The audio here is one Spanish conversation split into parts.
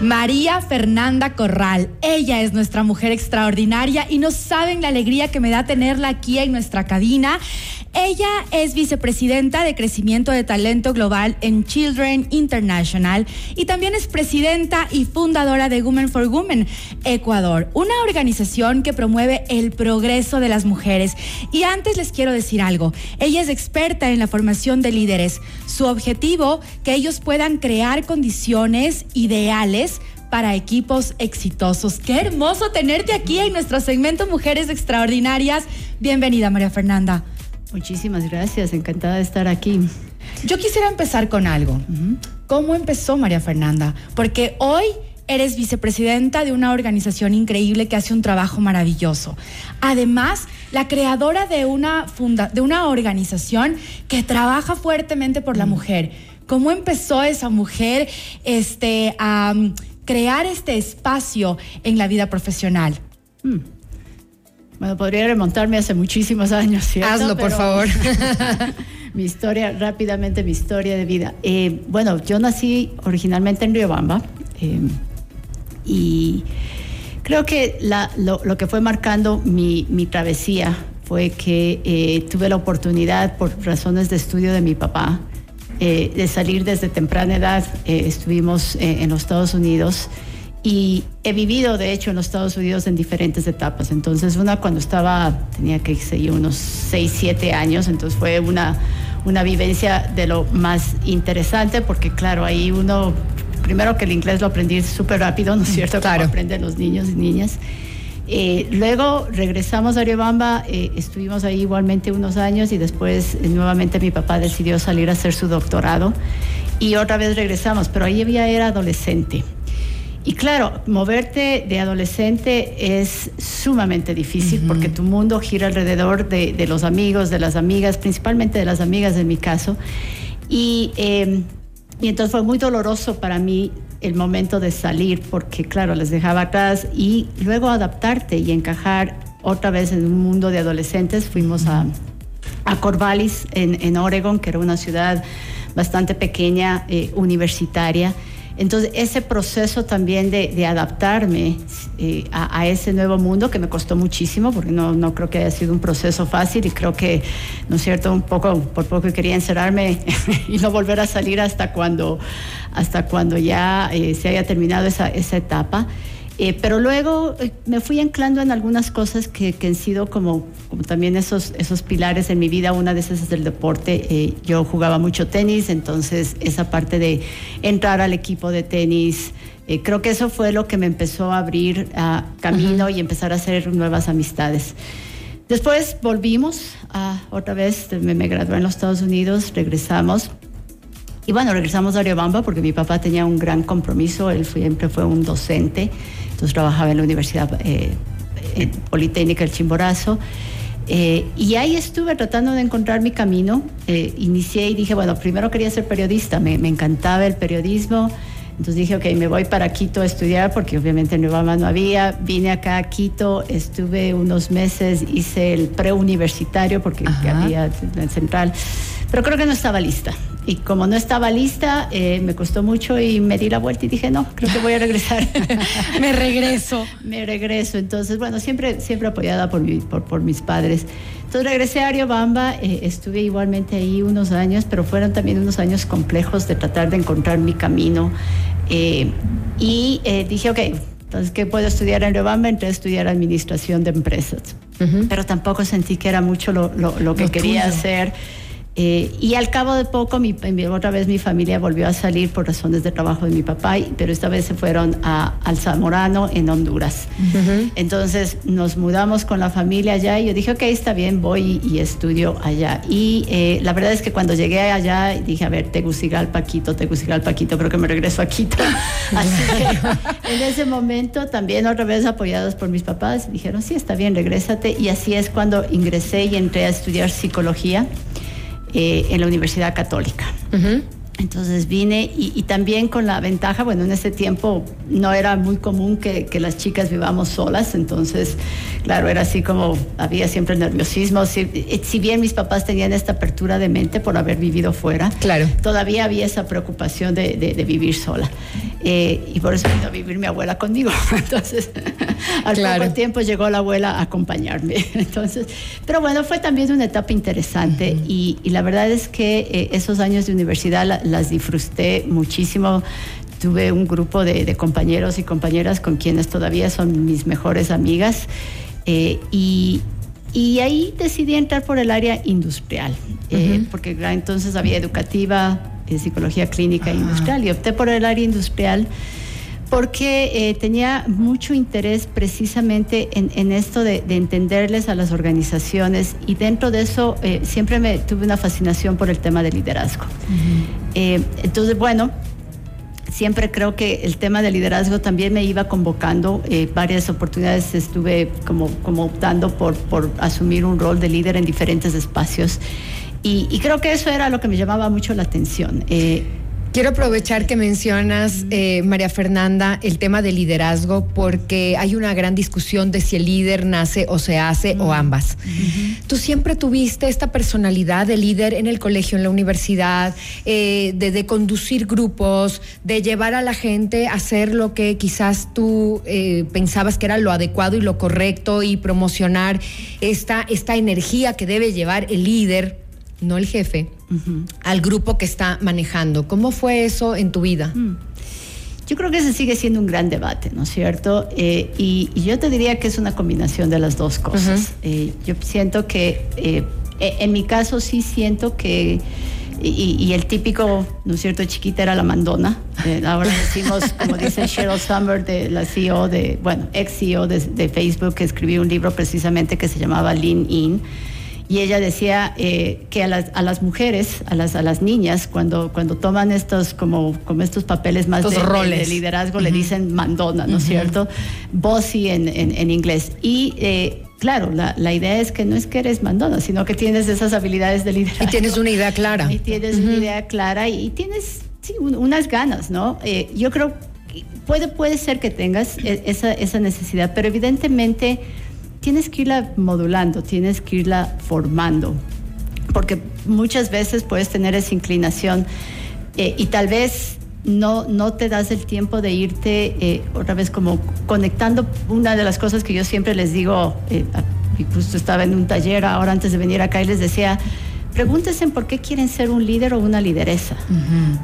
María Fernanda Corral. Ella es nuestra mujer extraordinaria y no saben la alegría que me da tenerla aquí en nuestra cabina. Ella es vicepresidenta de Crecimiento de Talento Global en Children International y también es presidenta y fundadora de Women for Women Ecuador, una organización que promueve el progreso de las mujeres. Y antes les quiero decir algo, ella es experta en la formación de líderes. Su objetivo, que ellos puedan crear condiciones ideales para equipos exitosos. Qué hermoso tenerte aquí en nuestro segmento Mujeres Extraordinarias. Bienvenida, María Fernanda. Muchísimas gracias, encantada de estar aquí. Yo quisiera empezar con algo. ¿Cómo empezó María Fernanda? Porque hoy eres vicepresidenta de una organización increíble que hace un trabajo maravilloso. Además, la creadora de una, funda de una organización que trabaja fuertemente por la mujer. ¿Cómo empezó esa mujer este, a um, crear este espacio en la vida profesional? Mm. Bueno, podría remontarme hace muchísimos años, ¿cierto? Hazlo, por favor. mi historia, rápidamente mi historia de vida. Eh, bueno, yo nací originalmente en Riobamba eh, y creo que lo, que fue marcando mi, travesía fue que eh, tuve la oportunidad, por razones de estudio de mi papá, de salir desde temprana edad. estuvimos en los Estados Unidos y he vivido, de hecho, en los Estados Unidos en diferentes etapas. Entonces, una cuando estaba, tenía que ser unos 6, 7 años, entonces fue una, una vivencia de lo más interesante, porque claro, ahí uno, primero que el inglés lo aprendí súper rápido, ¿no es cierto? Claro. Como aprenden los niños y niñas. Eh, luego regresamos a Riobamba, eh, estuvimos ahí igualmente unos años y después eh, nuevamente mi papá decidió salir a hacer su doctorado y otra vez regresamos, pero ahí ya era adolescente. Y claro, moverte de adolescente es sumamente difícil porque tu mundo gira alrededor de, los amigos, de las amigas, principalmente de las amigas en mi caso. Y, em, y entonces fue muy doloroso para mí el momento de salir porque, claro, les dejaba atrás y luego adaptarte y encajar otra vez en un mundo de adolescentes. Fuimos a, a Corvallis, en, en Oregon, que era una ciudad bastante pequeña, eh, universitaria. Entonces, ese proceso también de, adaptarme eh, a, ese nuevo mundo que me costó muchísimo, porque no, no, creo que haya sido un proceso fácil y creo que, ¿no es cierto?, un poco, por poco quería encerrarme y no volver a salir hasta cuando, hasta cuando ya eh, se haya terminado esa, esa etapa. Eh, pero luego eh, me fui anclando en algunas cosas que, han sido como, como, también esos, esos pilares en mi vida. Una de esas es el deporte. Eh, yo jugaba mucho tenis, entonces esa parte de entrar al equipo de tenis, creo que eso fue lo que me empezó a abrir a camino y empezar a hacer nuevas amistades. Después volvimos a, otra vez, me, me gradué en los Estados Unidos, regresamos. Y bueno, regresamos a Riobamba porque mi papá tenía un gran compromiso, él siempre fue un docente entonces trabajaba en la Universidad eh, Politécnica del Chimborazo. Eh, y ahí estuve tratando de encontrar mi camino. Eh, inicié y dije, bueno, primero quería ser periodista, me, encantaba el periodismo. Entonces dije, ok, me voy para Quito a estudiar porque obviamente en Nueva no había. Vine acá a Quito, estuve unos meses, hice el preuniversitario porque había en Central, pero creo que no estaba lista. Y como no estaba lista, eh, me costó mucho y me di la vuelta y dije, no, creo que voy a regresar. me regreso. me regreso. Entonces, bueno, siempre, siempre apoyada por, por, mis padres. Entonces regresé a Ariobamba, eh, estuve igualmente ahí unos años, pero fueron también unos años complejos de tratar de encontrar mi camino. Eh, y dije, ok, entonces, ¿qué puedo estudiar en Riobamba? Entré a estudiar administración de empresas. Pero tampoco sentí que era mucho lo, lo, que quería hacer. Eh, y al cabo de poco, mi, otra vez mi familia volvió a salir por razones de trabajo de mi papá, pero esta vez se fueron a, al Zamorano en Honduras. Entonces nos mudamos con la familia allá y yo dije, ok, está bien, voy y, estudio allá. Y eh, la verdad es que cuando llegué allá dije, a ver, Tegucigalpa, Quito, Tegucigalpa, Quito, creo que me regreso a Quito. Así que en ese momento también otra vez apoyados por mis papás, dijeron, sí, está bien, regrésate. Y así es cuando ingresé y entré a estudiar psicología. Eh, en la Universidad Católica. Entonces vine y, también con la ventaja, bueno, en ese tiempo no era muy común que, las chicas vivamos solas, entonces, claro, era así como había siempre nerviosismo. Si, eh, si, bien mis papás tenían esta apertura de mente por haber vivido fuera, claro. todavía había esa preocupación de, de, vivir sola. Eh, y por eso vino a vivir mi abuela conmigo. Entonces, al poco tiempo llegó la abuela a acompañarme. Entonces, pero bueno, fue también una etapa interesante y, la verdad es que eh, esos años de universidad las disfruté muchísimo. Tuve un grupo de, compañeros y compañeras con quienes todavía son mis mejores amigas eh, y, y, ahí decidí entrar por el área industrial, eh, porque entonces había educativa, eh, psicología clínica e industrial y opté por el área industrial porque tenía mucho interés precisamente en, esto de, entenderles a las organizaciones y dentro de eso siempre me tuve una fascinación por el tema de liderazgo. Eh, entonces, bueno, siempre creo que el tema de liderazgo también me iba convocando. Eh, varias oportunidades estuve como, como optando por, por asumir un rol de líder en diferentes espacios. Y, creo que eso era lo que me llamaba mucho la atención. Eh, Quiero aprovechar que mencionas, eh, María Fernanda, el tema del liderazgo, porque hay una gran discusión de si el líder nace o se hace o ambas. Tú siempre tuviste esta personalidad de líder en el colegio, en la universidad, eh, de, conducir grupos, de llevar a la gente a hacer lo que quizás tú eh, pensabas que era lo adecuado y lo correcto y promocionar esta, esta energía que debe llevar el líder no el jefe, al grupo que está manejando. ¿Cómo fue eso en tu vida? Mm. Yo creo que ese sigue siendo un gran debate, ¿no es cierto? Eh, y, yo te diría que es una combinación de las dos cosas. Eh, yo siento que, eh, e, en mi caso sí siento que, y, el típico, ¿no es cierto?, chiquita era la mandona. ahora decimos, como dice Sheryl Summer, de la CEO de, bueno, ex CEO de, de Facebook, que escribió un libro precisamente que se llamaba Lean In y ella decía eh, que a las, a las, mujeres, a las, a las niñas, cuando, cuando toman estos, como, como estos papeles más de, de, liderazgo, le dicen mandona, ¿no es cierto? Bossy en, en, inglés. Y eh, claro, la, la, idea es que no es que eres mandona, sino que tienes esas habilidades de liderazgo. Y tienes una idea clara. Y tienes una idea clara y, tienes sí, unas ganas, ¿no? Eh, yo creo que puede, puede ser que tengas e, esa, esa necesidad, pero evidentemente tienes que irla modulando, tienes que irla formando, porque muchas veces puedes tener esa inclinación eh, y tal vez no, no te das el tiempo de irte eh, otra vez como conectando. Una de las cosas que yo siempre les digo, eh, justo estaba en un taller ahora antes de venir acá y les decía, pregúntense por qué quieren ser un líder o una lideresa.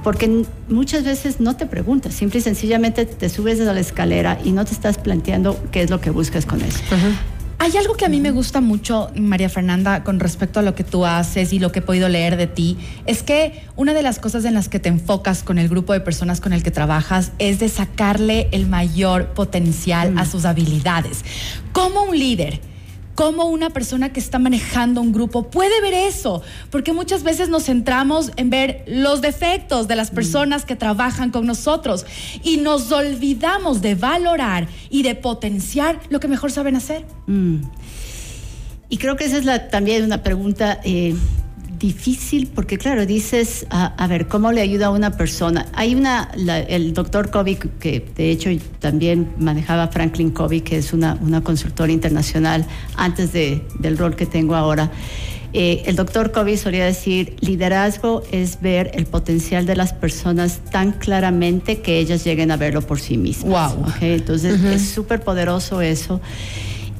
Porque muchas veces no te preguntas, simple y sencillamente te subes a la escalera y no te estás planteando qué es lo que buscas con eso. Hay algo que a mí me gusta mucho, María Fernanda, con respecto a lo que tú haces y lo que he podido leer de ti, es que una de las cosas en las que te enfocas con el grupo de personas con el que trabajas es de sacarle el mayor potencial a mm. sus habilidades. Como un líder, cómo una persona que está manejando un grupo puede ver eso, porque muchas veces nos centramos en ver los defectos de las mm. personas que trabajan con nosotros y nos olvidamos de valorar y de potenciar lo que mejor saben hacer. Mm. Y creo que esa es la, también una pregunta eh, difícil porque claro, dices, a, ver, ¿cómo le ayuda a una persona? Hay una, el doctor Covey, que de hecho también manejaba Franklin Covey, que es una, una consultora internacional antes de, del rol que tengo ahora. Eh, el doctor Covey solía decir, liderazgo es ver el potencial de las personas tan claramente que ellas lleguen a verlo por sí mismas. Wow. Entonces es súper poderoso eso.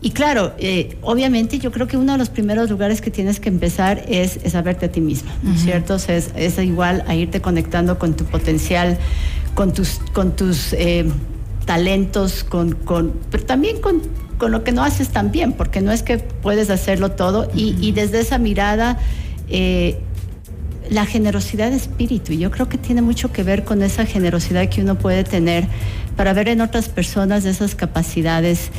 Y claro, eh, obviamente yo creo que uno de los primeros lugares que tienes que empezar es, es a verte a ti mismo, ¿no es cierto? es, es, igual a irte conectando con tu potencial, con tus, con tus eh, talentos, con, con, pero también con, con, lo que no haces tan bien, porque no es que puedes hacerlo todo. y, y, desde esa mirada, eh, la generosidad de espíritu, yo creo que tiene mucho que ver con esa generosidad que uno puede tener para ver en otras personas esas capacidades.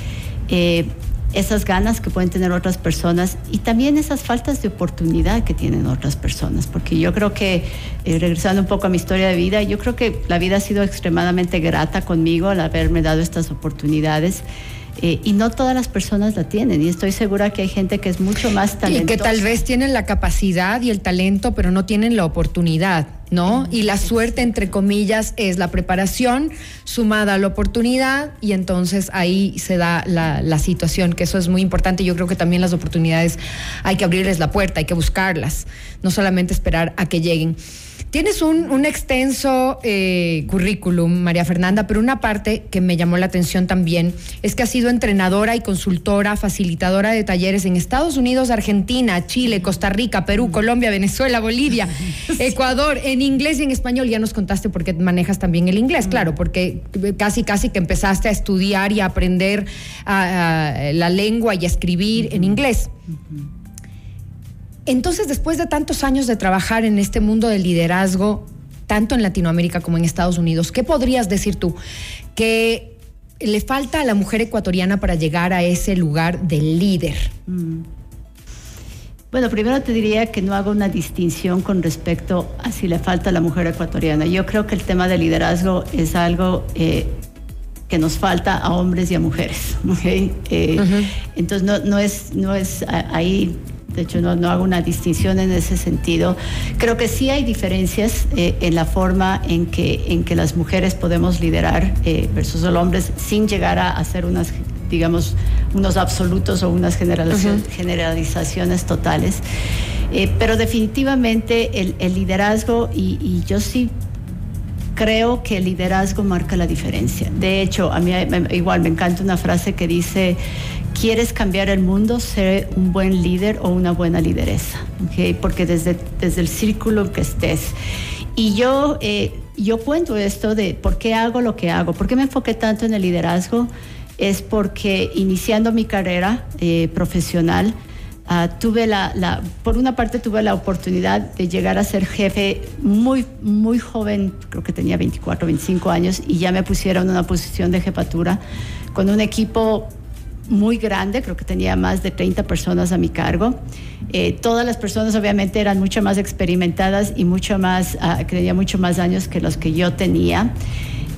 Eh, esas ganas que pueden tener otras personas y también esas faltas de oportunidad que tienen otras personas, porque yo creo que, eh, regresando un poco a mi historia de vida, yo creo que la vida ha sido extremadamente grata conmigo al haberme dado estas oportunidades. Eh, y no todas las personas la tienen. Y estoy segura que hay gente que es mucho más talentosa. Y que tal vez tienen la capacidad y el talento, pero no tienen la oportunidad. ¿No? Y la suerte, entre comillas, es la preparación sumada a la oportunidad y entonces ahí se da la, la, situación, que eso es muy importante. Yo creo que también las oportunidades hay que abrirles la puerta, hay que buscarlas, no solamente esperar a que lleguen. Tienes un, extenso eh, currículum, María Fernanda, pero una parte que me llamó la atención también es que has sido entrenadora y consultora, facilitadora de talleres en Estados Unidos, Argentina, Chile, Costa Rica, Perú, Colombia, Venezuela, Bolivia, Ecuador, en inglés y en español. Ya nos contaste por qué manejas también el inglés, claro, porque casi, casi que empezaste a estudiar y a aprender la lengua y a escribir en inglés. Entonces, después de tantos años de trabajar en este mundo del liderazgo, tanto en Latinoamérica como en Estados Unidos, ¿qué podrías decir tú que le falta a la mujer ecuatoriana para llegar a ese lugar de líder? Bueno, primero te diría que no hago una distinción con respecto a si le falta a la mujer ecuatoriana. Yo creo que el tema del liderazgo es algo eh, que nos falta a hombres y a mujeres. Eh, entonces no, no, es, no es ahí de hecho no, no, hago una distinción en ese sentido. Creo que sí hay diferencias eh, en la forma en que, en que las mujeres podemos liderar eh, versus los hombres sin llegar a hacer unas, digamos, unos absolutos o unas generalizaciones totales. Eh, pero definitivamente el, el liderazgo, y, y yo sí creo que el liderazgo marca la diferencia. De hecho, a mí igual me encanta una frase que dice quieres cambiar el mundo, ser un buen líder o una buena lideresa, porque desde, desde el círculo que estés. Y yo, eh, yo cuento esto de por qué hago lo que hago, por qué me enfoqué tanto en el liderazgo, es porque iniciando mi carrera eh, profesional, uh, tuve la, por una parte tuve la oportunidad de llegar a ser jefe muy, muy joven, creo que tenía 24, 25 años, y ya me pusieron en una posición de jefatura con un equipo muy grande, creo que tenía más de 30 personas a mi cargo. Eh, todas las personas obviamente eran mucho más experimentadas y mucho más, uh, mucho más años que los que yo tenía.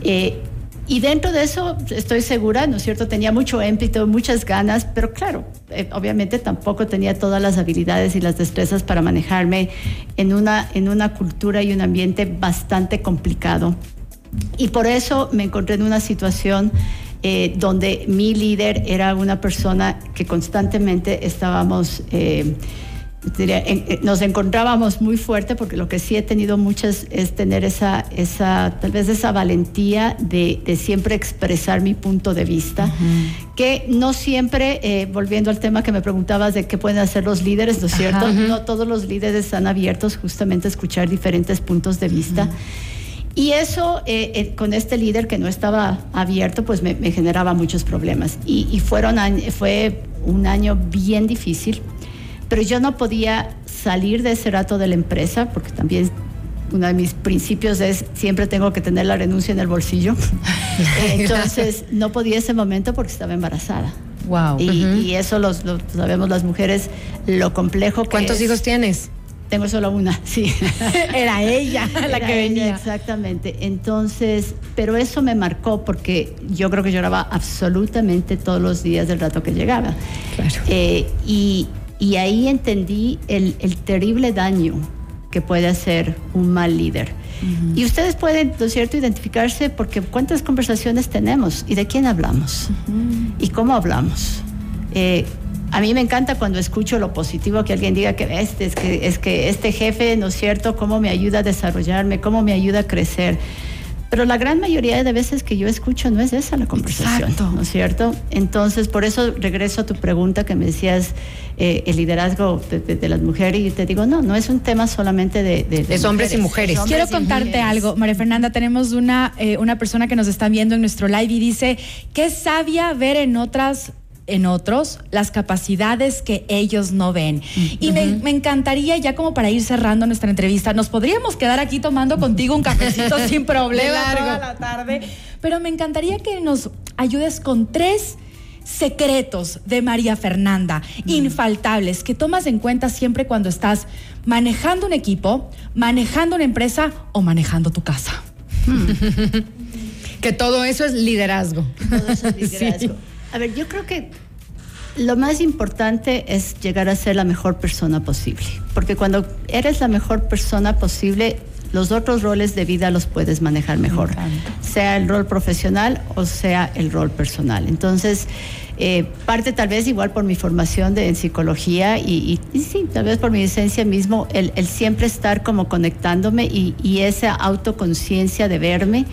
Eh, y dentro de eso estoy segura, ¿no es cierto? Tenía mucho émpito, muchas ganas, pero claro, eh, obviamente tampoco tenía todas las habilidades y las destrezas para manejarme en una, en una cultura y un ambiente bastante complicado. Y por eso me encontré en una situación eh, donde mi líder era una persona que constantemente estábamos... Eh, nos encontrábamos muy fuerte porque lo que sí he tenido muchas es tener esa, esa tal vez esa valentía de, siempre expresar mi punto de vista, que no siempre, volviendo al tema que me preguntabas de qué pueden hacer los líderes, ¿no es cierto? No todos los líderes están abiertos justamente a escuchar diferentes puntos de vista. Y eso eh, eh, con este líder que no estaba abierto, pues me, generaba muchos problemas. Y, fueron fue un año bien difícil, pero yo no podía salir de ese rato de la empresa, porque también uno de mis principios es siempre tengo que tener la renuncia en el bolsillo. Entonces no podía ese momento porque estaba embarazada. Wow. Y, eso lo sabemos las mujeres, lo complejo que ¿Cuántos hijos tienes? Tengo solo una, sí. Era ella la que venía. exactamente. Entonces, pero eso me marcó porque yo creo que lloraba absolutamente todos los días del rato que llegaba. Claro. Eh, y, y, ahí entendí el, el, terrible daño que puede hacer un mal líder. Y ustedes pueden, ¿no es cierto?, identificarse porque cuántas conversaciones tenemos y de quién hablamos y cómo hablamos. Eh, a mí me encanta cuando escucho lo positivo que alguien diga que este, es que es que este jefe, ¿no es cierto?, cómo me ayuda a desarrollarme, cómo me ayuda a crecer. Pero la gran mayoría de veces que yo escucho no es esa la conversación, ¿no es cierto? Entonces, por eso regreso a tu pregunta que me decías, eh, el liderazgo de, las mujeres, y te digo, no, no es un tema solamente de... de, hombres y mujeres. Quiero contarte algo, María Fernanda, tenemos una, eh, una persona que nos está viendo en nuestro live y dice, qué sabia ver en otras en otros las capacidades que ellos no ven. Y me, encantaría, ya como para ir cerrando nuestra entrevista, nos podríamos quedar aquí tomando contigo un cafecito sin problema toda la tarde, pero me encantaría que nos ayudes con tres secretos de María Fernanda, infaltables, que tomas en cuenta siempre cuando estás manejando un equipo, manejando una empresa o manejando tu casa. que todo eso es liderazgo. Todo eso es liderazgo. A ver, yo creo que lo más importante es llegar a ser la mejor persona posible, porque cuando eres la mejor persona posible, los otros roles de vida los puedes manejar mejor, sea el rol profesional o sea el rol personal. Entonces, eh, parte tal vez igual por mi formación de, en psicología y, sí, tal vez por mi esencia mismo, el, siempre estar como conectándome y, esa autoconciencia de verme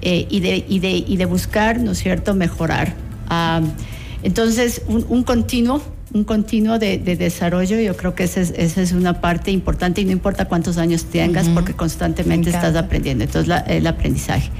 eh, y, de, y, de, y de buscar, ¿no es cierto?, mejorar. Ah, entonces, un, continuo, un continuo de, desarrollo, yo creo que esa es, una parte importante y no importa cuántos años tengas porque constantemente estás aprendiendo. Entonces, el aprendizaje.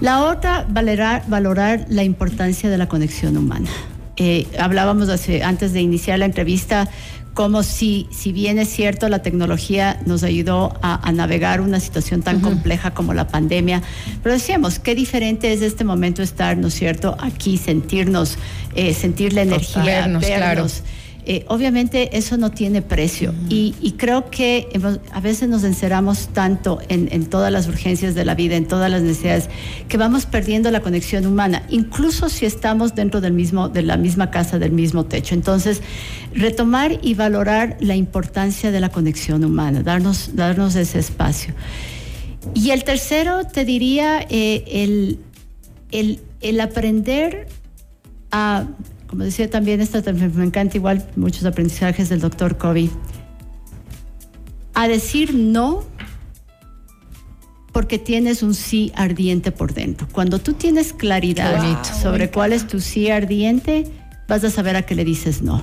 La otra, valorar, valorar la importancia de la conexión humana. Eh, hablábamos antes de iniciar la entrevista como si, si bien es cierto, la tecnología nos ayudó a, navegar una situación tan compleja como la pandemia, pero decíamos, qué diferente es este momento estar, ¿no es cierto?, aquí, sentirnos, eh, sentir la energía, vernos, vernos eh, obviamente eso no tiene precio y, creo que a veces nos encerramos tanto en, todas las urgencias de la vida, en todas las necesidades, que vamos perdiendo la conexión humana, incluso si estamos dentro del mismo, de la misma casa, del mismo techo. Entonces, retomar y valorar la importancia de la conexión humana, darnos, darnos ese espacio. Y el tercero, te diría, eh, el, el, el aprender a como decía también, esta, me encanta igual muchos aprendizajes del doctor Kobe, a decir no porque tienes un sí ardiente por dentro. Cuando tú tienes claridad sobre cuál es tu sí ardiente, vas a saber a qué le dices no.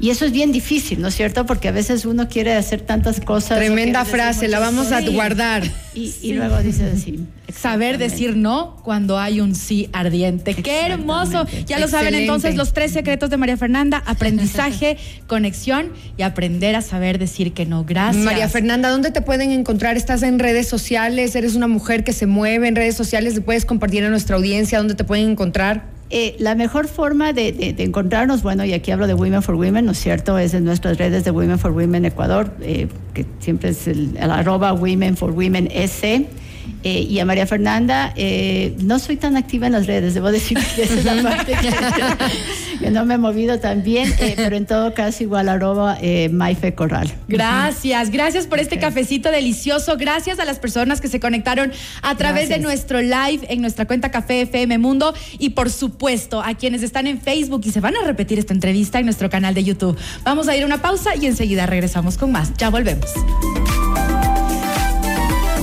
Y eso es bien difícil, ¿no es cierto? Porque a veces uno quiere hacer tantas cosas. Tremenda frase, la vamos a guardar. Y, luego dice sí. Saber decir no cuando hay un sí ardiente. Qué hermoso. Ya lo saben entonces los tres secretos de María Fernanda. Aprendizaje, conexión y aprender a saber decir que no. Gracias. María Fernanda, ¿dónde te pueden encontrar? ¿Estás en redes sociales? ¿Eres una mujer que se mueve en redes sociales? ¿Le puedes compartir a nuestra audiencia dónde te pueden encontrar? Eh, la mejor forma de, encontrarnos, bueno, y aquí hablo de Women for Women, ¿no es cierto? Es en nuestras redes de Women for Women Ecuador, eh, que siempre es el, el arroba Women for Women S. Eh, y a María Fernanda, eh, no soy tan activa en las redes, debo decir que esa es la parte que, no me he movido tan bien, eh, pero en todo caso igual arroba Maife Corral. Gracias, gracias por este cafecito delicioso, gracias a las personas que se conectaron a través de nuestro live en nuestra cuenta Café FM Mundo y por supuesto a quienes están en Facebook y se van a repetir esta entrevista en nuestro canal de YouTube. Vamos a ir a una pausa y enseguida regresamos con más. Ya volvemos.